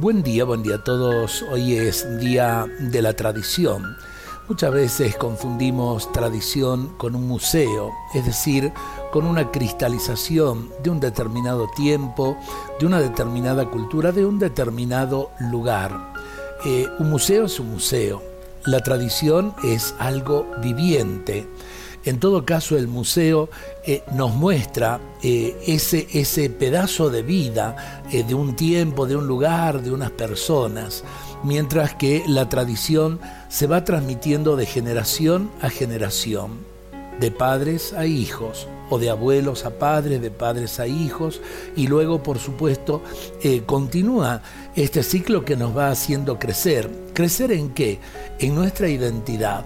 Buen día, buen día a todos. Hoy es día de la tradición. Muchas veces confundimos tradición con un museo, es decir, con una cristalización de un determinado tiempo, de una determinada cultura, de un determinado lugar. Eh, un museo es un museo. La tradición es algo viviente. En todo caso, el museo eh, nos muestra eh, ese, ese, pedazo de vida eh, de un tiempo, de un lugar, de unas personas, mientras que la tradición se va transmitiendo de generación a generación, de padres a hijos, o de abuelos a padres, de padres a hijos, y luego, por supuesto, continúa este ciclo que nos va haciendo crecer. ¿Crecer en qué? En nuestra identidad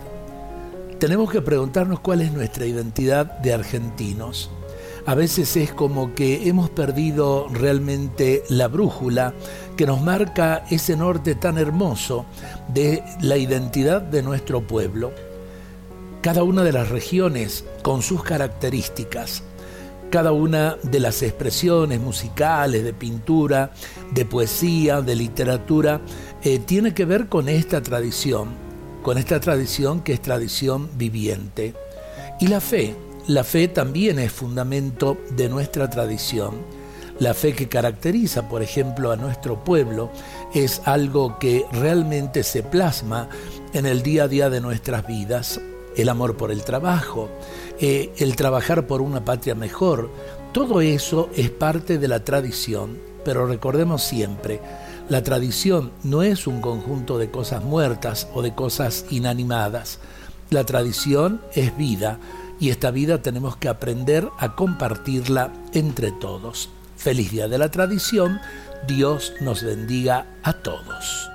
tenemos que preguntarnos cuál es nuestra identidad de argentinos. A veces es como que hemos perdido realmente la brújula que nos marca ese norte tan hermoso de la identidad de nuestro pueblo. Cada una de las regiones con sus características, cada una de las expresiones musicales, de pintura, de poesía, de literatura, eh, tiene que ver con esta tradición con esta tradición que es tradición viviente. Y la fe, la fe también es fundamento de nuestra tradición. La fe que caracteriza, por ejemplo, a nuestro pueblo es algo que realmente se plasma en el día a día de nuestras vidas. El amor por el trabajo, eh, el trabajar por una patria mejor, todo eso es parte de la tradición, pero recordemos siempre, la tradición no es un conjunto de cosas muertas o de cosas inanimadas. La tradición es vida y esta vida tenemos que aprender a compartirla entre todos. Feliz día de la tradición, Dios nos bendiga a todos.